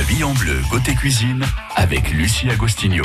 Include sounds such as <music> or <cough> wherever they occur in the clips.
La vie en bleu côté cuisine avec Lucie Agostinho.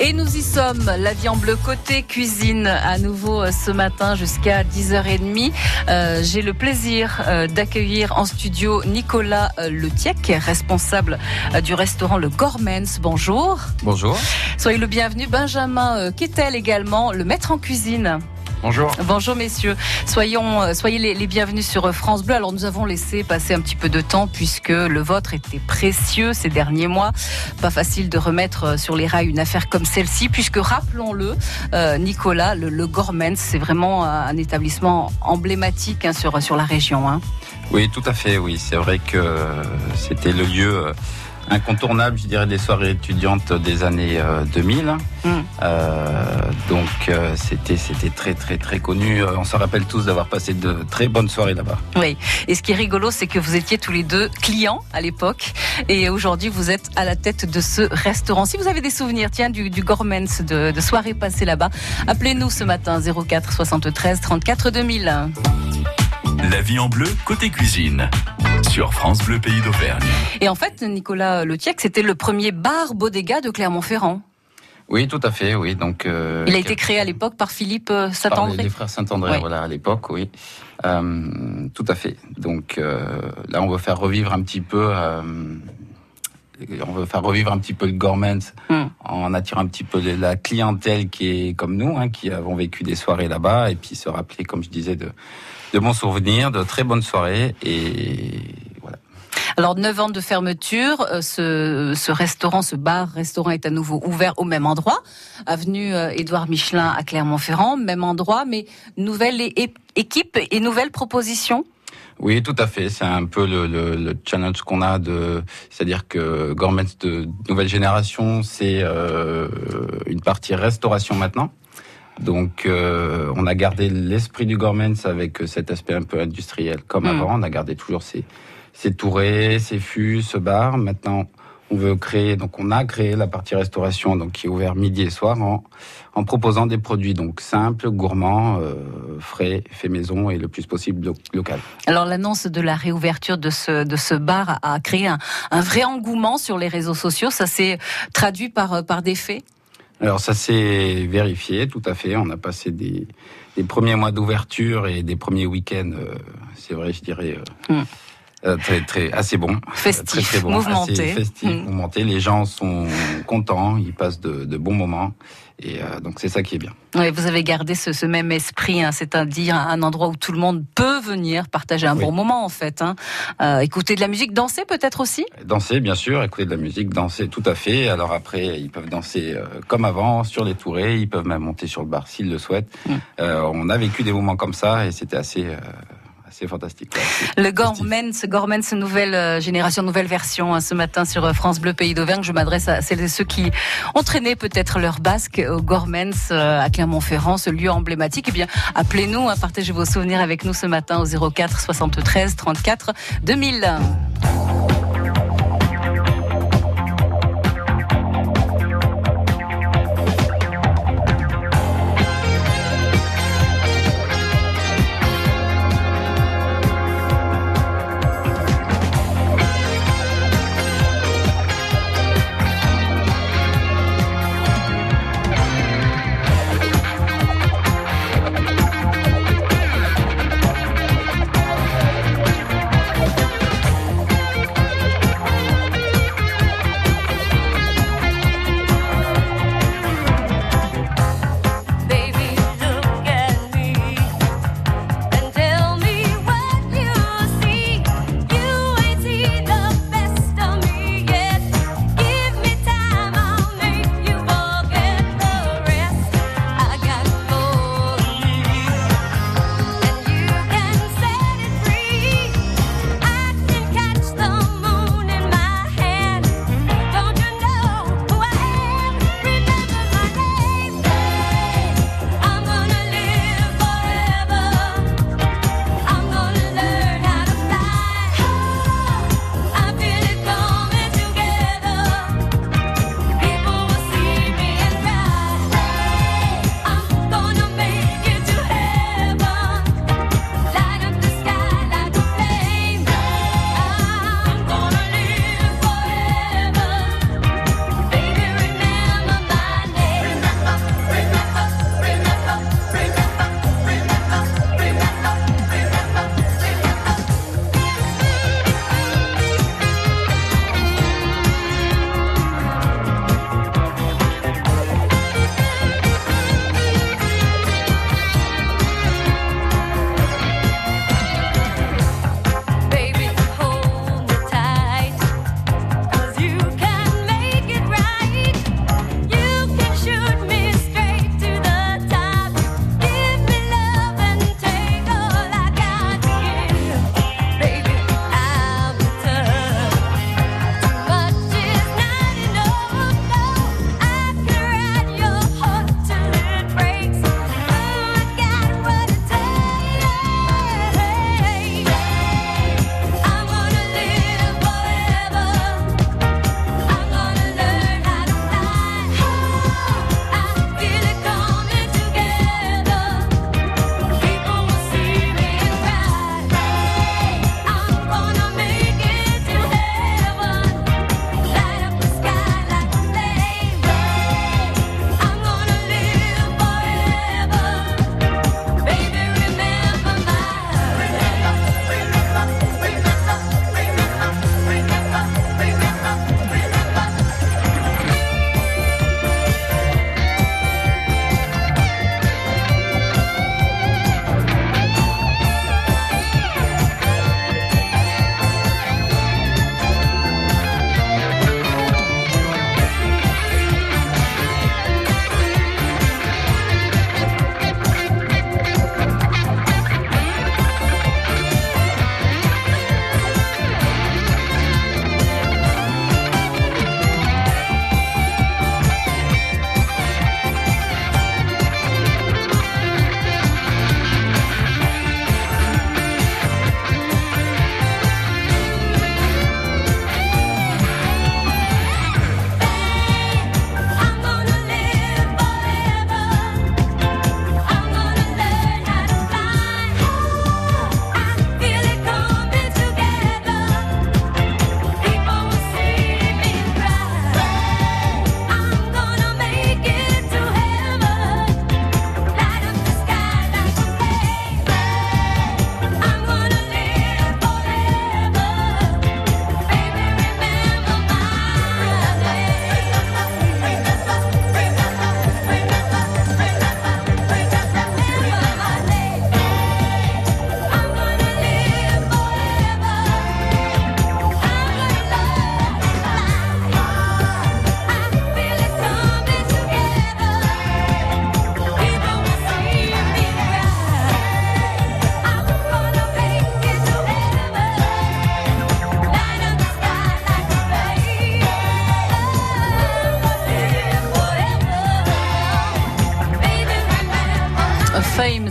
Et nous y sommes, la vie en bleu côté cuisine, à nouveau euh, ce matin jusqu'à 10h30. Euh, J'ai le plaisir euh, d'accueillir en studio Nicolas euh, Letiec, responsable euh, du restaurant Le Gormens. Bonjour. Bonjour. Soyez le bienvenu. Benjamin euh, Kettel également, le maître en cuisine. Bonjour. Bonjour messieurs, soyons, euh, soyez les, les bienvenus sur euh, France Bleu. Alors nous avons laissé passer un petit peu de temps puisque le vôtre était précieux ces derniers mois. Pas facile de remettre euh, sur les rails une affaire comme celle-ci puisque rappelons-le, euh, Nicolas, le, le Gormens, c'est vraiment un, établissement emblématique hein, sur, sur la région. Hein. Oui, tout à fait, oui. C'est vrai que c'était le lieu incontournable, je dirais, des soirées étudiantes des années euh, 2000. Mm. Euh, donc euh, c'était c'était très très très connu. Euh, On se rappelle tous d'avoir passé de très bonnes soirées là-bas. Oui, et ce qui est rigolo, c'est que vous étiez tous les deux clients à l'époque, et aujourd'hui vous êtes à la tête de ce restaurant. Si vous avez des souvenirs, tiens, du, du Gormens, de, de soirées passées là-bas, appelez-nous ce matin 04 73 34 2000. La vie en bleu côté cuisine sur France Bleu Pays d'Auvergne. Et en fait, Nicolas Letiec, c'était le premier bar bodega de Clermont-Ferrand. Oui, tout à fait, oui. Donc euh, Il a été créé à l'époque par Philippe euh, par les, Saint-André. les frères Saint-André, voilà, à l'époque, oui. Euh, tout à fait. Donc euh, là, on veut faire revivre un petit peu. euh, on veut faire revivre un petit peu le Gormans Hmm. en attirant un petit peu la clientèle qui est comme nous, hein, qui avons vécu des soirées là-bas, et puis se rappeler, comme je disais, de, de bons souvenirs, de très bonnes soirées, et voilà. Alors, 9 ans de fermeture, euh, ce, ce restaurant, ce bar-restaurant est à nouveau ouvert au même endroit, avenue euh, Édouard Michelin à Clermont-Ferrand, même endroit, mais nouvelle équipe et nouvelle proposition. Oui, tout à fait. C'est un peu le, le, le challenge qu'on a de, c'est-à-dire que Gourmets de nouvelle génération, c'est euh, une partie restauration maintenant. Donc, euh, on a gardé l'esprit du Gourmets avec cet aspect un peu industriel comme Mm. avant. On a gardé toujours ces, ces tourées, ces fûts, ce bar. Maintenant, on veut créer, donc on a créé la partie restauration, donc qui est ouvert midi et soir en, en proposant des produits donc simples, gourmands, euh, frais, faits maison et le plus possible lo- local. Alors, l'annonce de la réouverture de ce, de ce bar a, a créé un, un vrai engouement sur les réseaux sociaux. Ça s'est traduit par, euh, par des faits? Alors ça s'est vérifié, tout à fait. On a passé des, premiers mois d'ouverture et des premiers week-ends, euh, c'est vrai, je dirais, euh, Mm. Euh, très, très, assez bon. Festif, très, très bon, mouvementé. assez festif, Mm. mouvementé. Les gens sont contents, ils passent de, de bons moments. Et euh, donc c'est ça qui est bien. Oui, vous avez gardé ce, ce même esprit, hein, c'est-à-dire un endroit où tout le monde peut venir partager un Oui. bon moment, en fait. Hein. Euh, écouter de la musique, danser peut-être aussi? Danser, bien sûr, écouter de la musique, danser, tout à fait. Alors après, ils peuvent danser euh, comme avant sur les tourées, ils peuvent même monter sur le bar s'ils le souhaitent. Mm. Euh, on a vécu des moments comme ça et c'était assez, assez fantastique. ouais. C'est- Le Gormens, Gormens, nouvelle euh, génération, nouvelle version hein, ce matin sur euh, France Bleu Pays d'Auvergne. Je m'adresse à celles et ceux qui ont traîné peut-être leur basque au Gormens euh, à Clermont-Ferrand, ce lieu emblématique. Eh bien, appelez-nous, hein, partagez vos souvenirs avec nous ce matin au 04 73 34 2000.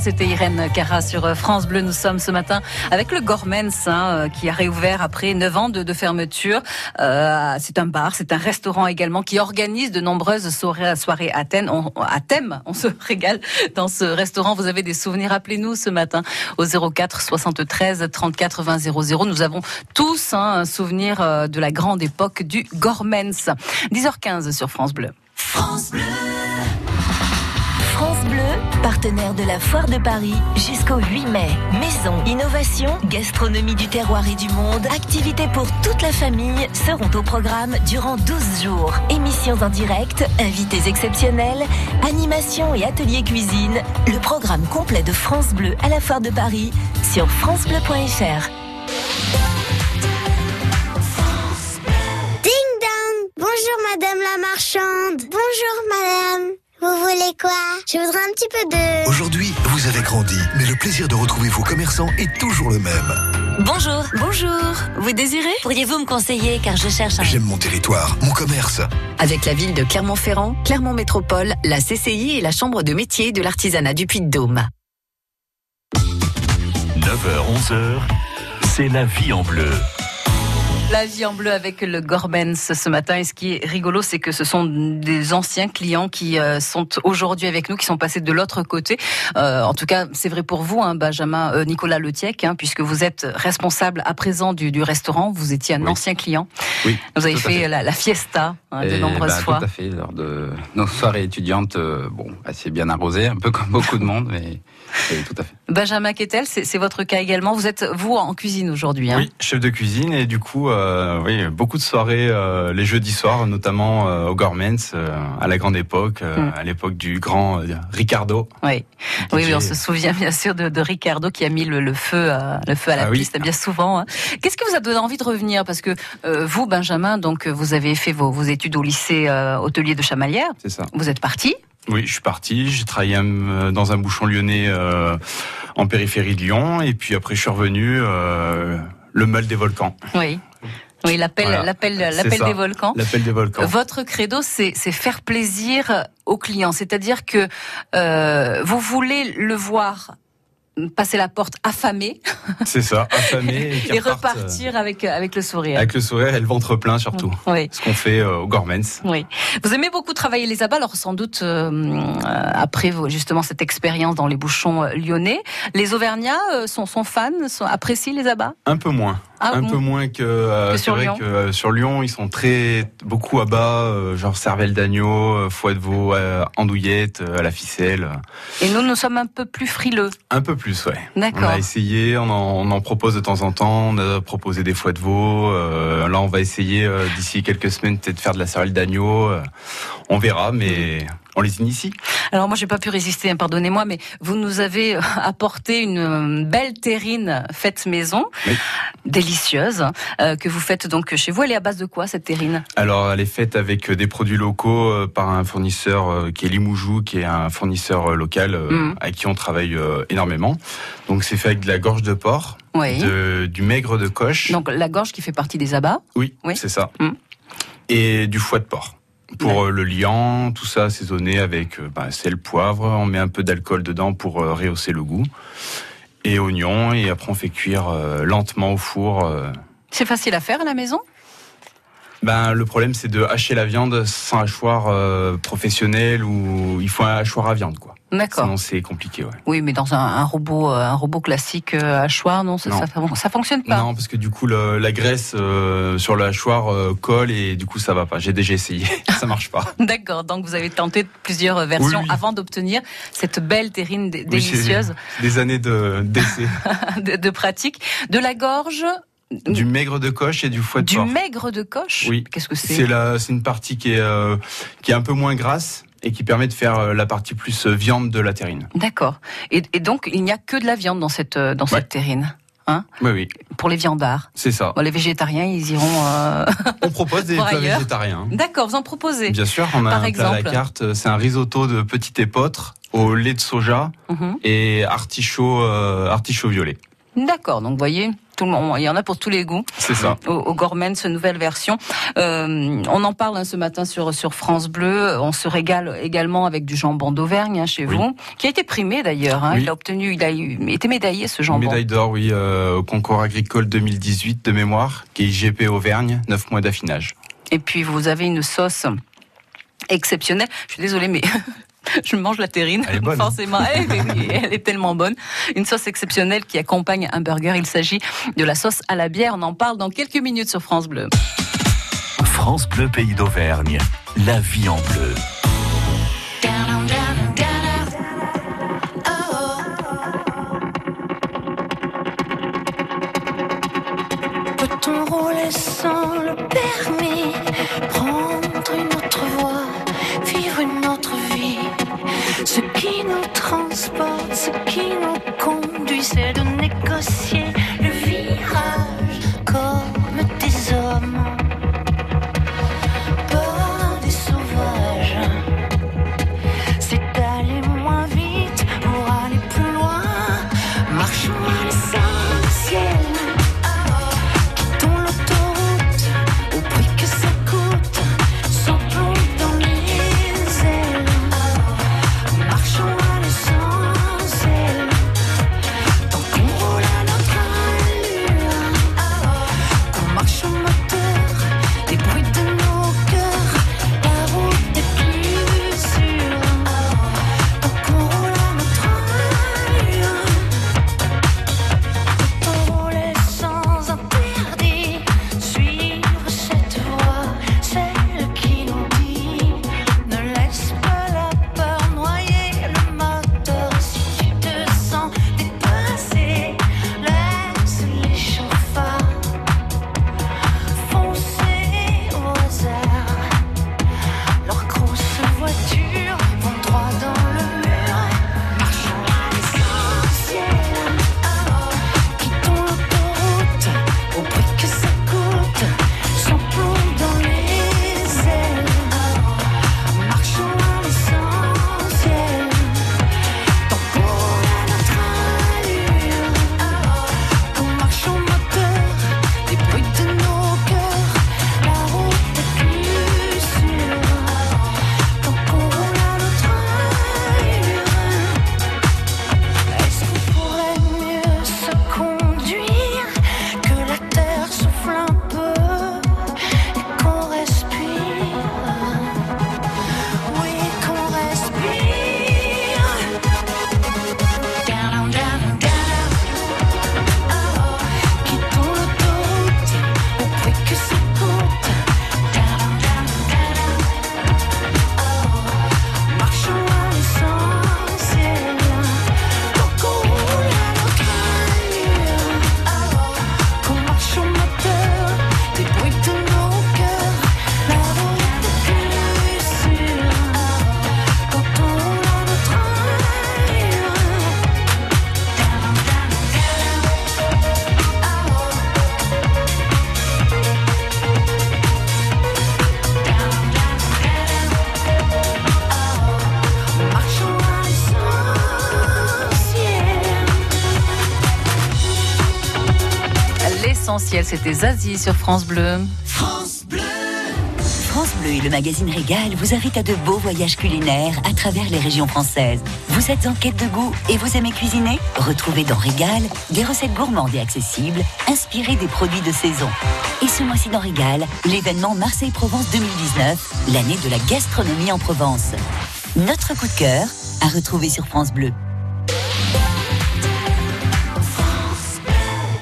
C'était Irène Cara sur euh, France Bleu. Nous sommes ce matin avec le Gormens hein, euh, qui a réouvert après 9 ans de, fermeture. Euh, c'est un bar, c'est un restaurant également qui organise de nombreuses soirées, à, thème. On, se <laughs> régale dans ce restaurant. Vous avez des souvenirs Appelez-nous ce matin au 04 73 34 20 00. Nous avons tous hein, un souvenir de la grande époque du Gormens. 10h15 sur France Bleu. France Bleu. France Bleu, partenaire de la Foire de Paris jusqu'au 8 mai. Maison, innovation, gastronomie du terroir et du monde, activités pour toute la famille seront au programme durant 12 jours. Émissions en direct, invités exceptionnels, animations et ateliers cuisine. Le programme complet de France Bleu à la Foire de Paris sur francebleu.fr. Ding dong Bonjour madame la marchande. Bonjour madame. Vous voulez quoi? Je voudrais un petit peu de... Aujourd'hui, vous avez grandi, mais le plaisir de retrouver vos commerçants est toujours le même. Bonjour. Bonjour. Vous désirez? Pourriez-vous me conseiller car je cherche un... J'aime mon territoire, mon commerce. Avec la ville de Clermont-Ferrand, Clermont Métropole, la CCI et la Chambre de métier de l'artisanat du Puy-de-Dôme. 9h-11h, c'est la vie en bleu. La vie en bleu avec le Gorbens ce matin. Et ce qui est rigolo, c'est que ce sont des anciens clients qui euh, sont aujourd'hui avec nous, qui sont passés de l'autre côté. Euh, en tout cas, c'est vrai pour vous, hein, Benjamin euh, Nicolas Letiec, hein, puisque vous êtes responsable à présent du, du restaurant. Vous étiez un Oui. ancien client. Oui. Vous avez fait, fait. La, la fiesta hein, de Et, nombreuses bah, fois. Tout à fait, lors de nos soirées étudiantes, euh, bon, assez bien arrosées, un peu comme beaucoup de monde, mais oui, tout à fait. Benjamin Kettel, c'est votre cas également. Vous êtes vous en cuisine aujourd'hui. Hein? Oui, chef de cuisine et du coup, euh, oui, beaucoup de soirées euh, les jeudis soirs, notamment euh, au Gormens, euh, à la grande époque, euh, Mm. à l'époque du grand euh, Ricardo. Oui. Oui, oui, on se souvient bien sûr de, de Ricardo qui a mis le, le feu, à, le feu à la Ah oui. piste bien souvent. hein. Qu'est-ce qui vous a donné envie de revenir? Parce que euh, vous, Benjamin, donc vous avez fait vos, vos études au lycée euh, hôtelier de Chamalières. C'est ça. Vous êtes parti. Oui, je suis parti. J'ai travaillé euh, dans un bouchon lyonnais euh, en périphérie de Lyon, et puis après je suis revenu. euh, le mal des volcans. Oui. Oui, l'appel, Voilà. l'appel, l'appel des volcans. L'appel des volcans. Votre credo, c'est c'est faire plaisir aux clients. C'est-à-dire que euh, vous voulez le voir passer la porte affamé C'est ça, affamé <laughs> et, qui et repartent, repartir avec, avec le euh, sourire. avec le sourire et le ventre plein surtout. Oui. Ce qu'on fait euh, au Gormens. Oui. Vous aimez beaucoup travailler les abats, alors sans doute euh, euh, après justement cette expérience dans les bouchons euh, lyonnais, les Auvergnats euh, sont, sont fans, sont, apprécient les abats? Un peu moins. Ah, un bon peu moins que, euh, Que sur vrai Lyon. que euh, sur Lyon ils sont très beaucoup euh, genre cervelle d'agneau euh, foie de veau euh, andouillette euh, à la ficelle Et nous, nous sommes un peu plus frileux. un peu plus ouais. On a essayé on en, on en propose de temps en temps on a proposé des foies de veau euh, là on va essayer euh, d'ici quelques semaines peut-être faire de la cervelle d'agneau euh, on verra mais on les initie Alors moi, j'ai pas pu résister, hein, pardonnez-moi, mais vous nous avez euh, apporté une euh, belle terrine faite maison, Oui. délicieuse, euh, que vous faites donc chez vous. Elle est à base de quoi cette terrine? Alors elle est faite avec des produits locaux euh, par un fournisseur euh, qui est Limoujou qui est un fournisseur local Mhm. avec qui on travaille énormément donc c'est fait avec de la gorge de porc Oui. de- du maigre de coche. Donc la gorge qui fait partie des abats. oui, oui. c'est ça. Mm. Et du foie de porc. Pour Ouais. euh, le liant, tout ça assaisonné avec euh, bah, sel, poivre. On met un peu d'alcool dedans pour euh, rehausser le goût. Et oignon. Et après, on fait cuire lentement au four. C'est facile à faire à la maison? Ben, le problème, c'est de hacher la viande sans hachoir euh, professionnel ou il faut un hachoir à viande, quoi. D'accord. Sinon, c'est compliqué, ouais. Oui, mais dans un, un robot, euh, un robot classique euh, hachoir, non, ça, Non. ça, ça fonctionne pas. Non, parce que du coup, le- la graisse euh, sur le hachoir euh, colle et du coup, ça va pas. J'ai déjà essayé. <laughs> ça marche pas. <laughs> D'accord. Donc vous avez tenté plusieurs euh, versions Oui, oui. avant d'obtenir cette belle terrine dé- Oui, c'est- délicieuse Des années de d'essai. <laughs> de, de pratique. De la gorge, du maigre de coche et du foie de du porc. maigre de coche. Oui. Qu'est-ce que C'est c'est la, c'est une partie qui est euh, qui est un peu moins grasse et qui permet de faire euh, la partie plus euh, viande de la terrine. D'accord. Et, et donc il n'y a que de la viande dans cette euh, dans Ouais. cette terrine. Oui, oui, Pour les viandards. c'est ça. Bon, les végétariens, ils iront. euh, On propose des <laughs> plats végétariens. D'accord, vous en proposez. Bien sûr, on a Par un plat à la exemple carte. C'est un risotto de petite épeautre au lait de soja Mhm. et artichaut euh, artichaut violet. D'accord. Donc vous voyez, Tout le monde, il y en a pour tous les goûts. C'est ça. Au, au Gourmand, ce nouvelle version. Euh, on en parle hein, ce matin sur sur France Bleu. On se régale également avec du jambon d'Auvergne hein, chez Oui. vous, qui a été primé d'ailleurs. Hein. Oui. Il a obtenu, il a été médaillé ce jambon. Médaille d'or, oui, euh, au concours agricole 2018 de mémoire, qui est IGP Auvergne, 9 mois d'affinage. Et puis vous avez une sauce exceptionnelle. Je suis désolée, mais <laughs> <laughs> je mange la terrine. Elle est bonne. Forcément, <laughs> elle, est- elle est tellement bonne. Une sauce exceptionnelle qui accompagne un burger. Il s'agit de la sauce à la bière. On en parle dans quelques minutes sur France Bleu. France Bleu Pays d'Auvergne. La vie en bleu. L'essentiel, c'était Zazie sur France Bleu. France Bleu et le magazine Régal vous invitent à de beaux voyages culinaires à travers les régions françaises. Vous êtes en quête de goût et vous aimez cuisiner? Retrouvez dans Régal des recettes gourmandes et accessibles, inspirées des produits de saison. Et ce mois-ci dans Régal, l'événement Marseille-Provence 2019, l'année de la gastronomie en Provence. Notre coup de cœur à retrouver sur France Bleu.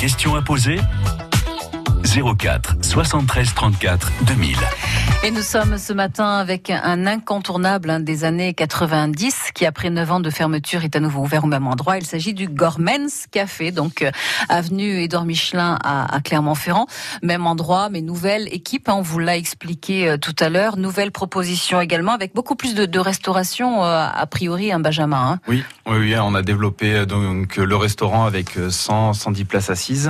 Question à poser? 04 73 34 2000. Et nous sommes ce matin avec un incontournable hein, des années 90 qui, après 9 ans de fermeture, est à nouveau ouvert au même endroit. Il s'agit du Gormens Café, donc euh, avenue Édouard Michelin à, à Clermont-Ferrand. Même endroit, mais nouvelle équipe. hein, on vous l'a expliqué euh, tout à l'heure. Nouvelle proposition également avec beaucoup plus de, de restauration euh, a priori, un Benjamin. hein. Oui, oui, oui, on a développé donc le restaurant avec euh, 100, 110 places assises,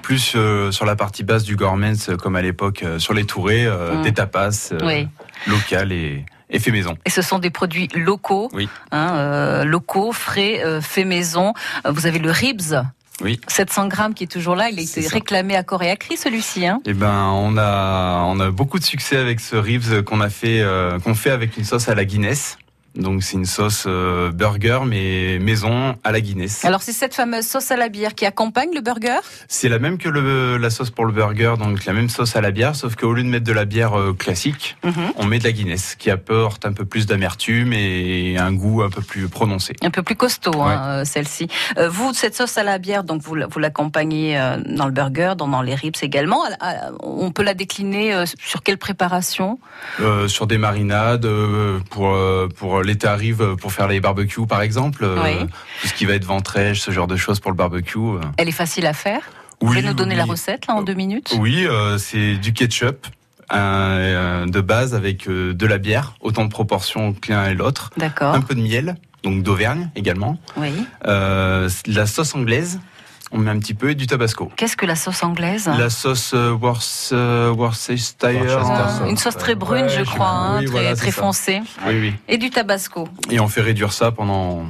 plus sur la partie basse du Gormens, comme à l'époque sur les tourées, Mm. des tapas euh, Oui. locales et, et fait maison. Et ce sont des produits locaux, Oui. hein, euh, locaux, frais, euh, faits maison. Vous avez le ribs. Oui. 700 grammes qui est toujours là, il a été ça. réclamé à corps et à cri celui-ci. Hein Eh ben, on a on a beaucoup de succès avec ce ribs qu'on a fait euh, qu'on fait avec une sauce à la Guinness. Donc c'est une sauce euh, burger mais maison à la Guinness. Alors c'est cette fameuse sauce à la bière qui accompagne le burger? C'est la même que le, la sauce pour le burger, donc la même sauce à la bière, sauf qu'au lieu de mettre de la bière euh, classique, Mhm. on met de la Guinness, qui apporte un peu plus d'amertume et un goût un peu plus prononcé. Un peu plus costaud, hein, euh, celle-ci. Euh, vous, cette sauce à la bière, donc vous, vous l'accompagnez dans le burger, dans, dans les ribs également. On peut la décliner sur quelle préparation? Sur des marinades, pour pour l'été arrive pour faire les barbecues par exemple, euh, Oui. tout ce qui va être ventrèche, ce genre de choses pour le barbecue. euh. Elle est facile à faire Vous Oui, pouvez nous donner oui. la recette là en deux minutes? Oui, euh, c'est du ketchup. un- de base avec euh, de la bière, autant de proportions que l'un et l'autre. D'accord. Un peu de miel, donc d'Auvergne également. Oui. Euh, la sauce anglaise, on met un petit peu et du tabasco. Qu'est-ce que la sauce anglaise La sauce euh, euh, Worcestershire. Euh, Une sauce très brune, Ouais, je crois, hein, oui, très, voilà, très foncée. Oui, oui. Et du tabasco. Et on fait réduire ça pendant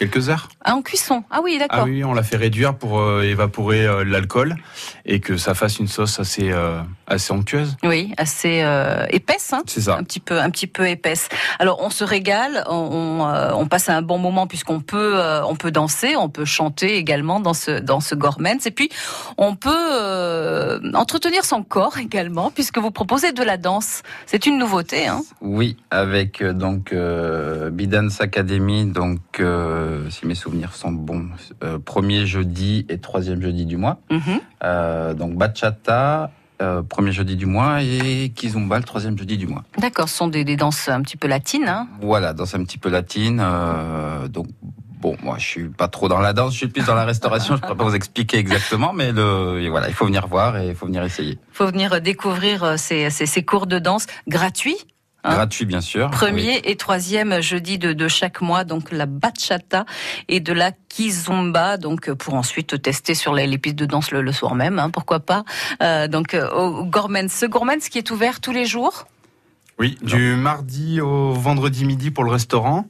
quelques heures. Ah, en cuisson. Ah oui, d'accord. Ah oui, on la fait réduire pour euh, évaporer euh, l'alcool et que ça fasse une sauce assez euh, assez onctueuse. Oui, assez euh, épaisse, hein C'est ça. un petit peu, un petit peu épaisse. Alors on se régale, on, on, euh, on passe un bon moment puisqu'on peut, euh, on peut danser, on peut chanter également dans ce dans ce Gormens, et puis on peut euh, entretenir son corps également puisque vous proposez de la danse. C'est une nouveauté, hein Oui, avec donc euh, Bidance Academy, donc euh, si mes souvenirs sont bons, euh, premier jeudi et troisième jeudi du mois. Mhm. Euh, donc bachata, premier jeudi du mois et kizomba le troisième jeudi du mois. D'accord, ce sont des, des danses un petit peu latines. Hein Voilà, danse un petit peu latine. euh, donc bon, moi je suis pas trop dans la danse, je suis plus dans la restauration. je pourrais pas vous expliquer exactement, mais le voilà, il faut venir voir et il faut venir essayer. faut venir découvrir ces, ces, ces cours de danse gratuits. Hein Gratuit bien sûr. Premier Oui. et troisième jeudi de, de chaque mois, donc la bachata et de la kizomba, donc euh, pour ensuite tester sur les, les pistes de danse le, le soir même, hein, pourquoi pas. Euh, donc euh, au Gormens, ce Gormens qui est ouvert tous les jours? Oui, du mardi au vendredi midi pour le restaurant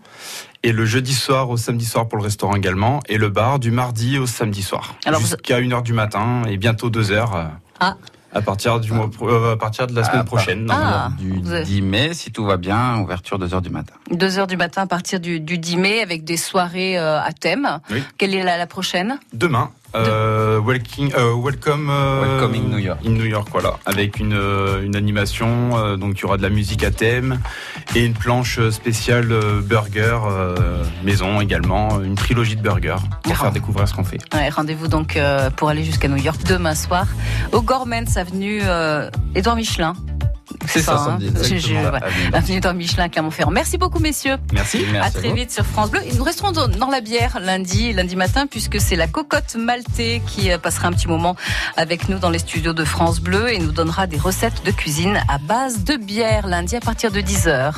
et le jeudi soir au samedi soir pour le restaurant également et le bar du mardi au samedi soir jusqu'à 1h du matin et bientôt 2h euh, Ah. À partir du mois pro- euh, à partir de la semaine prochaine. partir Ah, du vous avez- 10 mai, si tout va bien, ouverture 2h du matin. Deux heures du matin à partir du, du 10 mai avec des soirées euh, à thème. Oui. Quelle est la, la prochaine? Demain, euh, welcome, euh, welcome, euh, Welcome in New York. in New York, voilà, avec une, euh, une animation. euh, donc il y aura de la musique à thème et une planche spéciale euh, burger euh, maison également, une trilogie de burgers pour Ah. faire découvrir ce qu'on fait. Ouais, Rendez-vous donc euh, pour aller jusqu'à New York demain soir au Gormens avenue euh, Édouard Michelin. C'est ça, hein samedi, Je- ouais. avenue Édouard Michelin, Clermont-Ferrand. Merci beaucoup, messieurs. Merci. Merci à très vite sur France Bleu. Et nous resterons dans, dans la bière lundi, lundi matin, puisque c'est la cocotte maltais qui euh, passera un petit moment avec nous dans les studios de France Bleu et nous donnera des recettes de cuisine à base de bière lundi à partir de 10h.